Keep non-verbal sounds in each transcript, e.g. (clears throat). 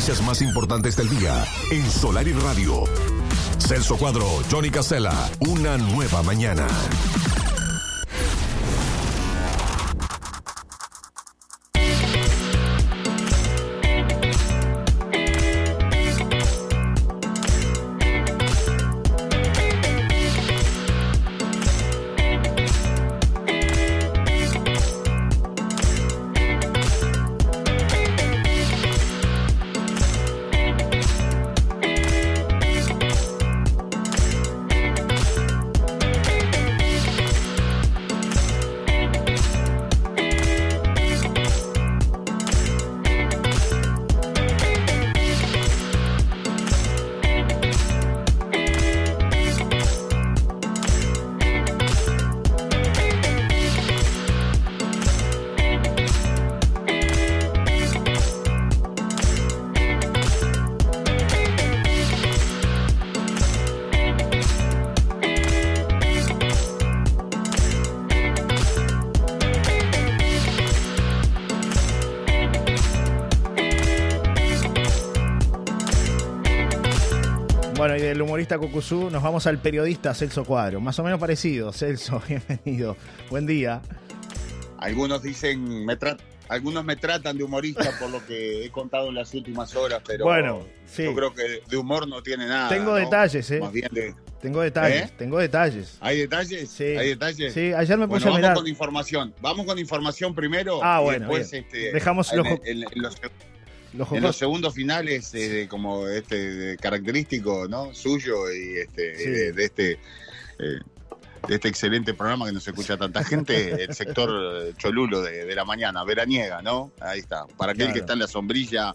noticias más importantes del día en Solar y Radio. Celso Cuadro, Johnny Casella, una nueva mañana. Del humorista Cucuzú nos vamos al periodista Celso Cuadro. Más o menos parecido. Celso, (laughs) bienvenido. Buen día. Algunos dicen, me algunos me tratan de humorista (laughs) por lo que he contado en las últimas horas, pero Bueno, sí. yo creo que de humor no tiene nada. Tengo ¿no? detalles, ¿eh? Más bien de... Tengo detalles, ¿Eh? tengo detalles. ¿Hay detalles? Sí. ¿Hay detalles? Sí, ayer me puse Bueno, a vamos mirar. con información. Vamos con información primero. Ah, y bueno, después, este, Dejamos en, los- en- en los, Los en los segundos finales, eh, como este característico, ¿no? Suyo y este Sí. de, de este eh, de este excelente programa que nos escucha tanta gente, el sector eh, cholulo de, de la mañana, veraniega, ¿no? Ahí está. Para aquel Claro. que está en la sombrilla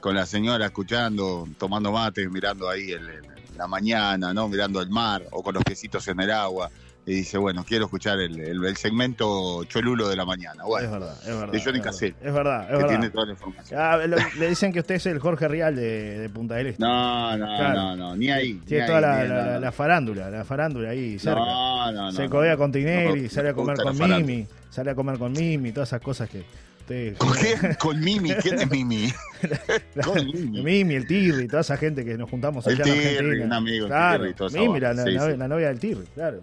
con la señora escuchando, tomando mate, mirando ahí el- el- la mañana, ¿no? Mirando el mar o con los piecitos en el agua. Y dice, bueno, quiero escuchar el, el- el segmento cholulo de la mañana. Bueno, es verdad, es verdad. de Johnny. Cassell. Es verdad, es que verdad. tiene toda la información. Ah, lo- le dicen que usted es el Jorge Rial de, de Punta del Este. No, no, Claro. no, no, ni ahí. Tiene ni toda ahí, la, la- la- la farándula, la farándula ahí cerca. No, no, no. se codea con Tinelli, sale a me comer con. Mimi, sale a comer con Mimi, todas esas cosas que usted... (laughs) ¿Con quién? Con Mimi. ¿Quién es Mimi? (laughs) Con Mimi. Mimi. el Tirri, toda esa gente que nos juntamos El allá en Tirri, Argentina. un amigo, el claro, Tirri toda esa Mimi, la, Sí, sí. la novia del Tirri, claro.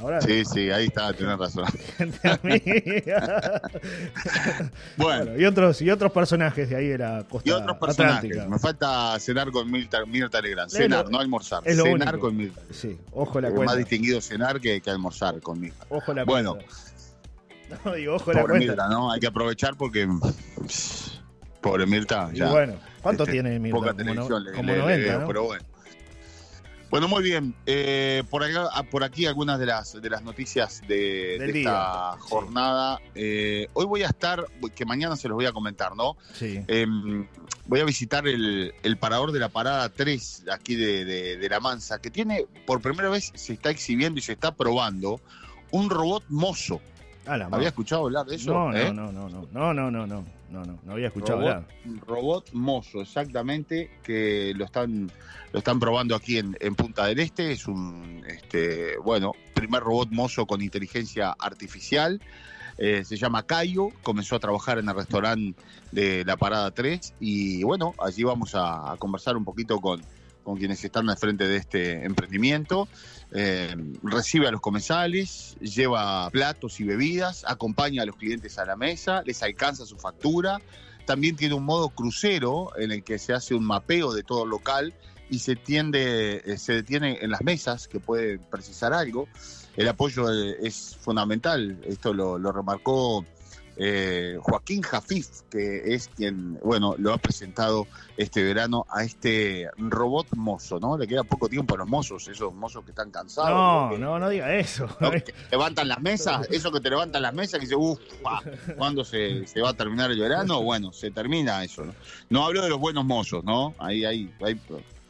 Ahora Sí, sí, ahí está, tenés razón. gente (laughs) amiga. Bueno, Bueno, y otros y otros personajes de ahí de la costa y otros personajes. atlántica. Me falta cenar con Mirta, Mirta Legrand. Cenar, lo- no almorzar. es lo Cenar único. con Mirta. Sí, ojo la Es más cuenta. distinguido cenar que, que almorzar con Mirta. Ojo la Bueno. cuenta. (laughs) No, digo, ojo la cuenta. Mirta, ¿no? Hay que aprovechar porque. Pobre Mirta, Y ya. bueno, ¿cuánto Este, tiene Mirta? Poca Como, no- le, como le- le 90, veo, ¿no? pero bueno. Bueno, muy bien. Eh, por, acá, ah, por aquí algunas de las, de las noticias de, esta jornada. Eh, hoy voy a estar, que mañana se los voy a comentar, ¿no? Sí. Eh, voy a visitar el, el parador de la parada 3 aquí de, de- de La Mansa, que tiene, por primera vez se está exhibiendo y se está probando un robot mozo. Ah, ¿Había escuchado hablar de eso? No, eh? no, no, no, no, no, no, no, no, no, no había escuchado hablar. robot mozo, exactamente, que lo están lo están probando aquí en, en Punta del Este. Es un, este, bueno, primer robot mozo con inteligencia artificial. Eh, se llama Cayo, comenzó a trabajar en el restaurante de la Parada 3 y bueno, allí vamos a conversar un poquito con, con quienes están al frente de este emprendimiento. Eh, recibe a los comensales, lleva platos y bebidas, acompaña a los clientes a la mesa, les alcanza su factura. También tiene un modo crucero en el que se hace un mapeo de todo el local y se tiende, eh, se detiene en las mesas que puede precisar algo. El apoyo eh, es fundamental. Esto lo, lo remarcó eh, Joaquín Jafif, que es quien, bueno, lo ha presentado este verano a este robot mozo, ¿no? Le queda poco tiempo a los mozos, esos mozos que están cansados. No, que- no, no diga eso. (laughs) ¿no? que levantan las mesas, (laughs) eso que te levantan las mesas, que dice, uff, ¿cuándo se, se va a terminar el verano? Bueno, se termina eso, ¿no? No hablo de los buenos mozos, ¿no? Ahí hay, hay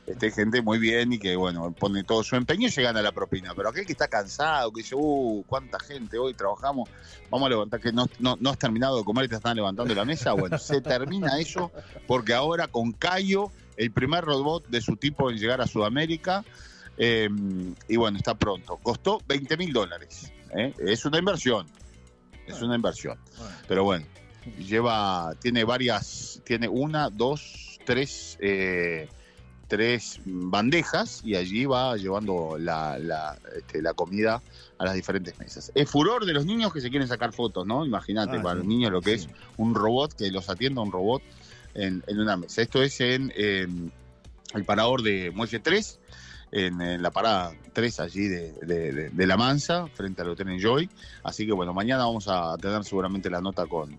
este, gente muy bien y que, bueno, pone todo su empeño y se gana la propina. Pero aquel que está cansado, que dice, uh, cuánta gente hoy trabajamos, vamos a levantar, que no, no, no has terminado de comer y te están levantando la mesa, bueno, se (laughs) termina eso porque ahora con Cayo, el primer robot de su tipo en llegar a Sudamérica, eh, y bueno, está pronto. Costó 20 mil dólares. ¿eh? Es una inversión. Es una inversión. Pero bueno, lleva, tiene varias, tiene una, dos, tres, eh, tres bandejas y allí va llevando la, la, este, la comida a las diferentes mesas. Es furor de los niños que se quieren sacar fotos, ¿no? Imagínate, Ah, para sí, los niños lo que sí. es un robot que los atienda un robot en, en una mesa. Esto es en el parador de Muelle 3, en, en la parada 3 allí de, de- de- de La Mansa, frente al Hotel Enjoy. Así que bueno, mañana vamos a tener seguramente la nota con,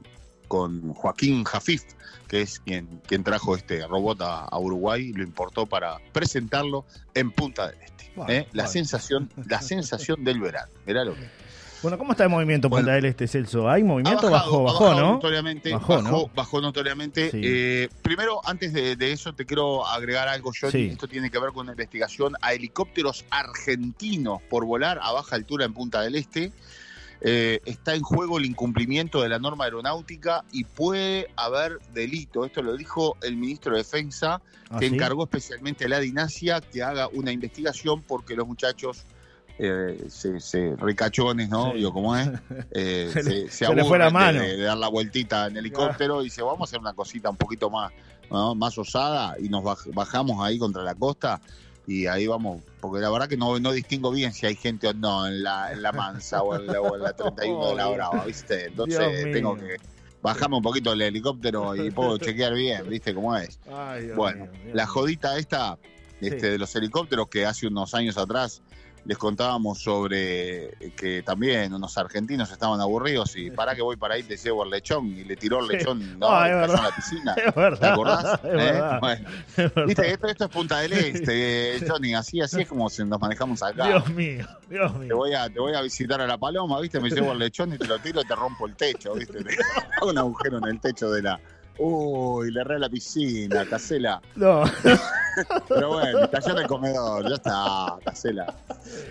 con Joaquín Jafif, que es quien, quien trajo este robot a, a Uruguay y lo importó para presentarlo en Punta del Este. ¿eh? La sensación, la (laughs) sensación del verano. Mirá lo que Bueno, ¿cómo está el movimiento Bueno. Punta del Este, Celso? ¿Hay Ha movimiento? bajado, bajó, ¿no? Notoriamente, Bajó, bajó, ¿no? bajó notoriamente. Sí. Eh, primero, antes de, de eso, te quiero agregar algo, Johnny. Sí. Esto tiene que ver con una investigación a helicópteros argentinos por volar a baja altura en Punta del Este. Eh, está en juego el incumplimiento de la norma aeronáutica y puede haber delito. Esto lo dijo el ministro de Defensa, ¿Ah, que sí? encargó especialmente a la Dinasia que haga una investigación porque los muchachos eh, se, se ricachones, ¿no? Sí. ¿cómo es? (laughs) Eh, Se se, se le fue la mano. De, de dar la vueltita en helicóptero y dice, vamos a hacer una cosita un poquito más, ¿no? más osada y nos baj- bajamos ahí contra la costa y ahí vamos, porque la verdad que no, no distingo bien si hay gente o no en la, en la mansa o en la, o en la 31 de la Brava, ¿viste? Entonces Dios mío. tengo que bajarme un poquito el helicóptero y puedo chequear bien, ¿viste cómo es? Ay, Dios Bueno, Dios la jodita esta este, Sí. de los helicópteros que hace unos años atrás les contábamos sobre que también unos argentinos estaban aburridos y para que voy para ahí te llevo el lechón y le tiró el Sí. lechón no, Ah, y es cayó verdad. en la piscina. (laughs) Es verdad. ¿Te acordás? (laughs) Es ¿Eh? verdad. Bueno, es verdad. viste, esto, esto es Punta del Este, eh, (laughs) Johnny, así, así es como nos manejamos acá. Dios mío, Dios Te mío. voy, a, te voy a visitar a la paloma, ¿viste? Me llevo el lechón y te lo tiro y te rompo el techo, ¿viste? Te hago un agujero en el techo de la. Uy, le erré a la piscina, Casela. No, (laughs) Pero bueno, cayó en el comedor, ya está, Casela.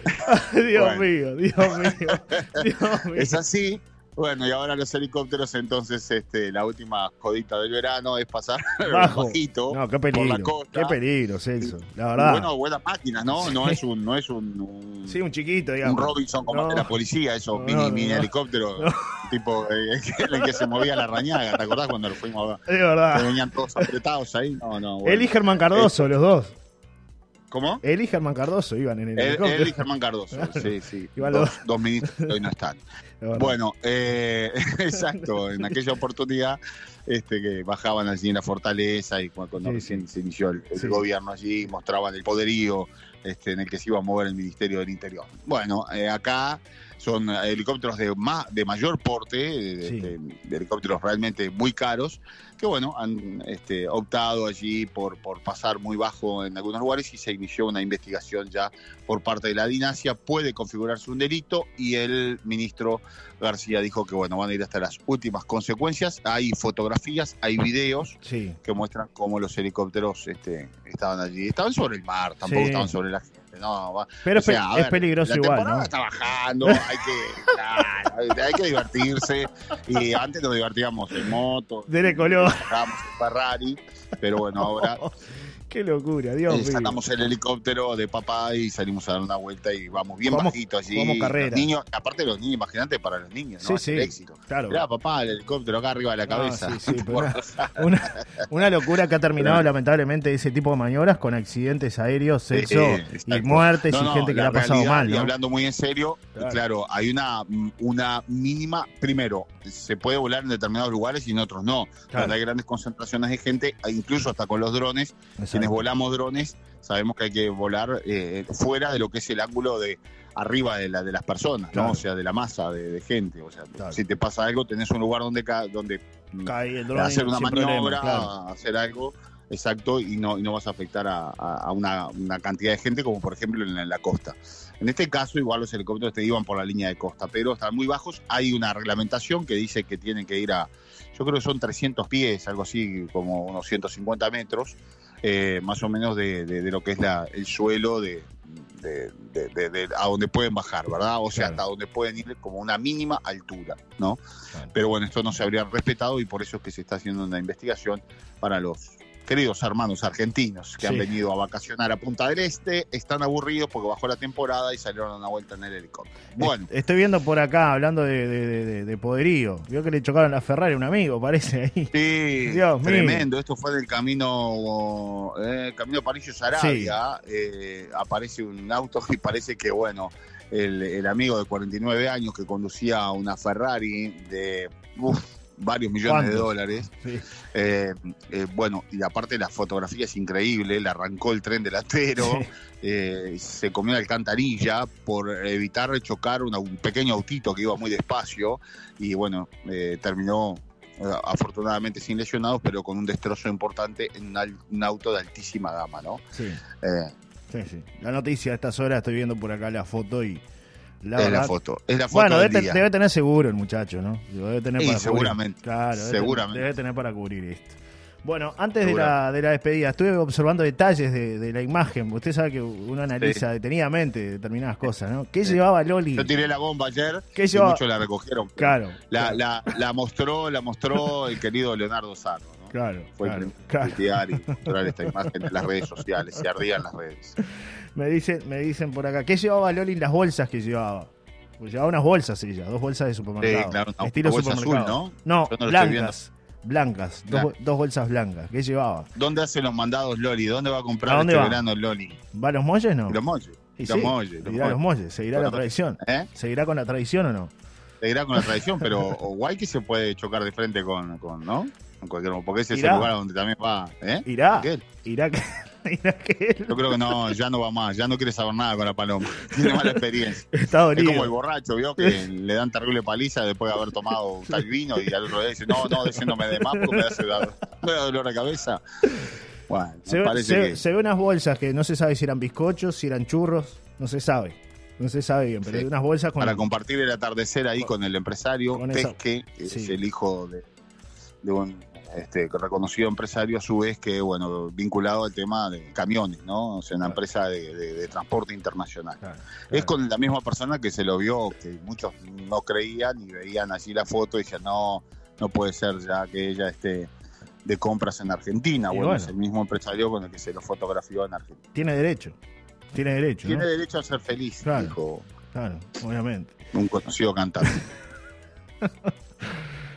(laughs) Dios Bueno. mío, Dios mío, Dios (laughs) mío. Es así. Bueno, y ahora los helicópteros, entonces, este, la última jodita del verano es pasar (laughs) Bajo. bajito No, qué por la costa. Qué peligro, Celso. La verdad. Bueno, buenas máquinas, ¿no? No es un, no es un, un- sí, un chiquito, un digamos. Robinson como No. de la policía, esos No, mini, mini No. tipo eh, (laughs) en el que se movía la rañaga, ¿te acordás cuando lo fuimos a ver? Es Que verdad. venían todos apretados ahí. No, no, bueno. Él y Germán Cardoso, los dos. ¿Cómo? Él y Germán Cardoso iban en el Él, helicóptero. él y Germán Cardoso, (laughs) sí, sí. Dos, dos ministros que hoy no están. (laughs) Bueno, eh, (laughs) exacto, en aquella oportunidad este, que bajaban allí en la fortaleza y cuando, cuando Sí, recién sí. se inició el, el Sí. gobierno allí, mostraban el poderío este, en el que se iba a mover el Ministerio del Interior. Bueno, eh, acá son helicópteros de, ma- de mayor porte, de, Sí. de- de helicópteros realmente muy caros, que bueno, han este, optado allí por, por pasar muy bajo en algunos lugares y se inició una investigación ya por parte de la Dinasia, puede configurarse un delito y el ministro García dijo que bueno, van a ir hasta las últimas consecuencias. Hay fotografías, hay videos Sí. que muestran cómo los helicópteros este, estaban allí. Estaban sobre el mar, tampoco Sí. estaban sobre la gente. No, va- Pero o sea, es ver, peligroso la igual, ¿no? está bajando, hay que, claro, hay que divertirse. Y antes nos divertíamos en moto, Dele color. el Ferrari, pero bueno, ahora (laughs) Qué locura, Dios eh, mío. sacamos el helicóptero de papá y salimos a dar una vuelta y vamos bien Jugamos- bajito allí. jugamos carrera. Los niños, aparte los niños, imagínate para los niños, ¿no? Sí, Es el sí. éxito. Claro. Mirá, papá, el helicóptero acá arriba de la No, cabeza. sí, sí, (laughs) una, (laughs) una- una locura que ha terminado lamentablemente ese tipo de maniobras con accidentes aéreos, Eh, y exacto. muertes No, y gente que la la ha pasado realidad, mal, Y hablando muy en serio, Claro. claro, hay una, una mínima. Primero, se puede volar en determinados lugares y en otros no. Claro. Hay grandes concentraciones de gente, e incluso hasta con los drones, Exacto. Quienes volamos drones, sabemos que hay que volar eh, fuera de lo que es el ángulo de arriba de, la, de las personas, Claro. ¿no? O sea, de la masa de, de gente. O sea, Claro. si te pasa algo, tenés un lugar donde, ca- donde mm, Cae el dron hacer una maniobra, claro. hacer algo exacto y no, y no vas a afectar a, a- a una, una cantidad de gente como por ejemplo en la, en la costa. En este caso igual los helicópteros te iban por la línea de costa, pero están muy bajos. Hay una reglamentación que dice que tienen que ir a, yo creo que son 300 pies, algo así como unos 150 metros, eh, más o menos de, de- de lo que es la, el suelo de, de- a donde pueden bajar, ¿verdad? O sea, Claro. hasta donde pueden ir como una mínima altura, ¿no? Claro. Pero bueno, esto no se habría respetado y por eso es que se está haciendo una investigación para los queridos hermanos argentinos que Sí. han venido a vacacionar a Punta del Este, están aburridos porque bajó la temporada y salieron a una vuelta en el helicóptero. Bueno, Est- Estoy viendo por acá, hablando de, de- de- de- de poderío. Vio que le chocaron la Ferrari a un amigo, parece ahí. Sí, (laughs) Dios mío. tremendo. Esto fue del camino, eh, camino Parillo Sarabia. Eh, aparece un auto y parece que, bueno, el, el amigo de 49 años que conducía una Ferrari de uf, varios millones de dólares. Sí. eh, eh, bueno, y aparte la fotografía es increíble. Le arrancó el tren delantero. Sí. eh, se comió la alcantarilla por evitar chocar una- un pequeño autito que iba muy despacio y bueno, eh, terminó afortunadamente sin lesionados, pero con un destrozo importante en un, auto de altísima gama, ¿no? Sí, sí, sí. La noticia a estas horas, estoy viendo por acá la foto y. La es la foto, es la foto Bueno, del debe, día. te- debe tener seguro el muchacho, ¿no? Debe tener cubrir. seguramente. Claro, debe Seguramente. tener- debe tener para cubrir esto. Bueno, antes de la, de la despedida, estuve observando detalles de, de la imagen. Usted sabe que uno analiza detenidamente determinadas cosas, ¿no? ¿Qué Sí. llevaba Loli? Yo tiré la bomba ayer ¿Qué y llevaba? muchos la recogieron. Claro. La, claro, la, la mostró, la mostró el querido Leonardo Sarro. Claro, Fue claro, el claro. y mostrar esta imagen en las redes sociales, se ardían las redes. Me dicen, me dicen por acá, ¿qué llevaba Loli en las bolsas que llevaba? Pues llevaba unas bolsas ella, dos bolsas de supermercado. Sí, claro, una estilo supermercado. azul, No, no estoy blancas. Blancas, dos, bolsas blancas. ¿Qué llevaba? ¿Dónde hace los mandados Loli? ¿Dónde va a comprar ¿A dónde este va? verano Loli? ¿Va a los molles no? Los molles. Y los sí, molles, los seguirá a los molles. seguirá la tradición. ¿Eh? ¿Seguirá con la tradición o no? Seguirá con la tradición, pero o guay que se puede chocar de frente con, con ¿no? Con cualquier, porque ese es el lugar donde también va, ¿eh? ¿Irá? Aquel. ¿Irá que, (laughs) Yo creo que no, ya no va más, ya no quiere saber nada con la paloma. Tiene mala experiencia. (laughs) está Es como el borracho, ¿vio? Que (laughs) le dan terrible paliza después de haber tomado tal vino y al otro día dice, no, no, de ese no me dé más porque me hace dar- me da dolor de cabeza. Bueno, se, ve, parece se- que... se ve unas bolsas que no se sabe si eran bizcochos, si eran churros, no se sabe. No se sabe bien, pero Sí. hay unas bolsas con... para compartir el atardecer ahí con el empresario Pesque, que sí. es el hijo de, de un este, reconocido empresario, a su vez que, bueno, vinculado al tema de camiones, ¿no? O sea, una Claro. empresa de, de- de transporte internacional. Claro, Es con la misma persona que se lo vio, que muchos no creían y veían así la foto y decían, no, no puede ser ya que ella esté de compras en Argentina. Bueno, bueno. es el mismo empresario con el que se lo fotografió en Argentina. Tiene derecho. Tiene derecho, Tiene ¿no? derecho a ser feliz, dijo Claro, obviamente. un conocido cantante. (laughs)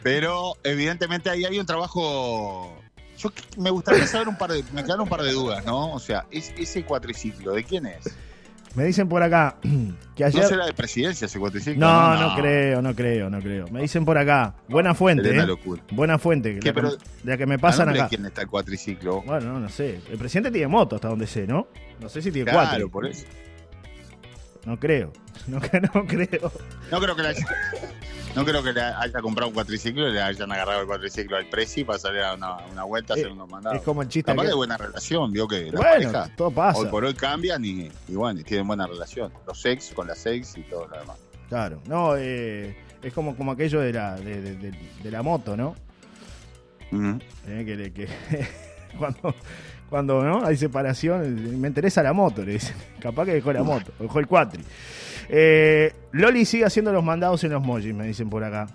Pero evidentemente ahí hay un trabajo. Yo me gustaría saber un par de. Me quedaron un par de dudas, ¿no? O sea, es- ese cuatriciclo, ¿de quién es? Me dicen por acá (clears throat) que ayer... ¿No será de presidencia ese cuatriciclo? No, no, creo, no creo, no creo. Me dicen por acá, buena fuente, ¿eh? locura. Buena fuente, ¿Qué, la, que, pero- la que me ¿A pasan acá. quién está el cuatriciclo? Bueno, no, no sé. El presidente tiene moto hasta donde sé, ¿no? No sé si tiene Claro, cuatro. por eso. No creo. (laughs) No, no creo. No creo que haya, (laughs) no creo que le haya comprado un cuatriciclo y le hayan agarrado el cuatriciclo al presi para salir a una, una vuelta a hacer Eh, unos mandados. Es como el chiste. Capaz que- de buena relación, vio que las Bueno, parejas todo pasa. hoy por hoy cambian y, y bueno, y tienen buena relación. Los ex con las ex y todo lo demás. Claro. No, eh, es como, como aquello de la, de, de- de- de la moto, ¿no? Eh, que, (laughs) cuando, cuando ¿no? hay separación, me interesa la moto, le dicen. Capaz que dejó la moto, dejó el cuatri. Eh, Loli sigue haciendo los mandados en los mojis, me dicen por acá.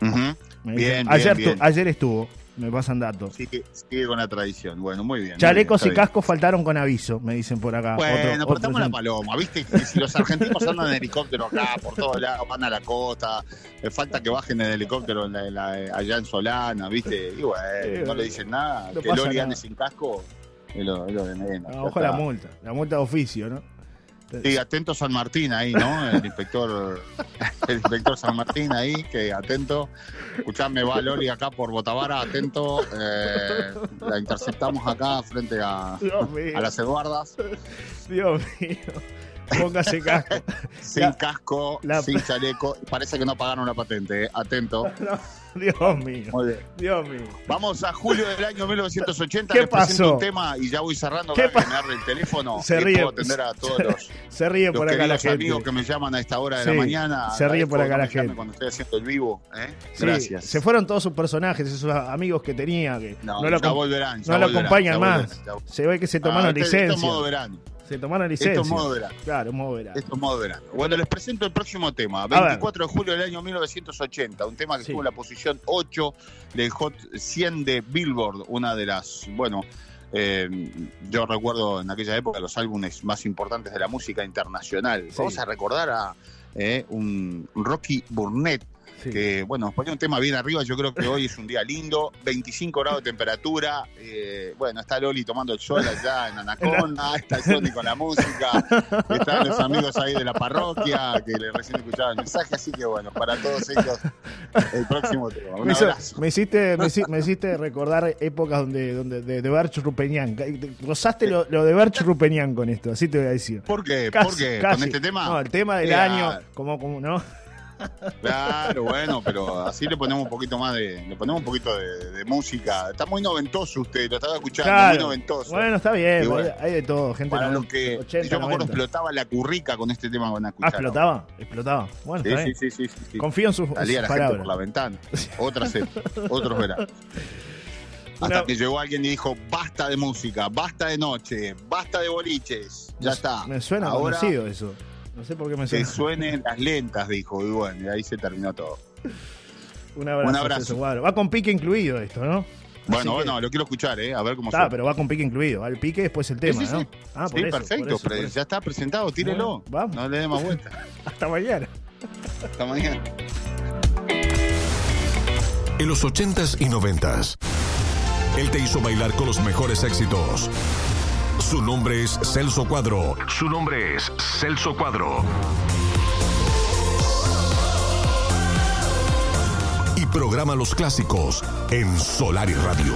Bien, dicen- bien, ayer, bien. tu- ayer estuvo, me pasan datos. Sigue, sigue con la tradición. Bueno, muy bien. muy Chalecos bien, y cascos faltaron con aviso, me dicen por acá. Bueno, en la paloma, ¿viste? Que si los argentinos andan en helicóptero acá, por todos lados, van a la costa, le falta que bajen en helicóptero en la- en la- allá en Solana, ¿viste? Y bueno, no le dicen nada. No que Loli ande sin casco, es lo, es lo de menos. Ah, ojo la multa, la multa de oficio, ¿no? Sí, atento San Martín ahí, ¿no? El inspector, (laughs) el inspector San Martín ahí, que atento. Escuchame, va Loli acá por Botavara, atento. eh, la interceptamos acá frente a, a las Eduardas, Dios mío. Póngase casco. sin La- casco, la- sin chaleco. Parece que no pagaron la patente, eh. atento. (laughs) Dios mío, Muy bien. Dios mío. Vamos a julio del año 1980. ¿Qué les presento pasó? un tema y ya voy cerrando ¿Qué para agarre el teléfono. Se ríe. puedo atender a todos los, Se ríe los por acá la gente. amigos que me llaman a esta hora de Sí, la mañana. se ríe por acá la gente. Cuando estoy haciendo el vivo, ¿eh? Sí, Gracias. se fueron todos sus personajes, esos amigos que tenía, que No, no, lo, volverán. no lo acompañan más. Se ve que se Ah, tomaron este- este es licencia. modo verano. Se tomaron licencia. Esto es modo verano. Claro, es modo verano. Esto es modo verano. Bueno, les presento el próximo tema. ver. 24 de julio del año 1980. Un tema que Sí. estuvo en la posición 8 del Hot 100 de Billboard. Una de las, bueno, eh, yo recuerdo en aquella época los álbumes más importantes de la música internacional. Sí. Vamos a recordar a eh, un Rocky Burnett. Sí. Que, bueno, nos ponía un tema bien arriba. Yo creo que hoy es un día lindo. 25 grados de temperatura. eh, bueno, está Loli tomando el sol allá en Anaconda. (laughs) Está Johnny con la música. Están los amigos ahí de la parroquia que le recién escuchaban el mensaje. Así que, bueno, para todos ellos, el próximo tema. Un Me, abrazo. me hiciste, me, hici- me hiciste recordar épocas donde, donde de, de Berch Rupenian. Rozaste lo, lo de Berch Rupenian con esto, así te voy a decir. ¿Por qué? Casi, ¿Por qué? ¿Con este tema? No, el tema del año, como, como, ¿no? Claro, bueno, pero así le ponemos un poquito más de, le ponemos un poquito de, de música. Está muy noventoso usted, lo estaba escuchando, muy noventoso. Bueno, está bien, bueno. hay, de todo, gente Para los que 80, yo me acuerdo 90. explotaba la currica con este tema van a Ah, escuchar. explotaba, explotaba. Bueno, Sí, está sí, bien. sí, sí, sí, sí. Confío en sus, Salía sus la gente por la ventana. (laughs) Otras épocas, otros veranos. Hasta que llegó alguien y dijo, basta de música, basta de noche, basta de boliches. Ya Me- está. Me suena Ahora conocido eso. No sé por qué me que suena. suenen las lentas, dijo. Y bueno, y ahí se terminó todo. (laughs) Un abrazo. un abrazo. Va con pique incluido esto, ¿no? Bueno, que- bueno, lo quiero escuchar, ¿eh? A ver cómo Está, pero va con pique incluido. Va el pique después el tema, Sí, sí, ¿no? sí. Ah, por sí, eso, perfecto, por eso, pero por eso. ya está presentado, tírelo. Bueno, vamos. No le dé más vuelta. (laughs) Hasta mañana. Hasta mañana. En los 80s y 90s, él te hizo bailar con los mejores éxitos. Su nombre es Celso Cuadro. Su nombre es Celso Cuadro. Y programa los clásicos en Solar y Radio.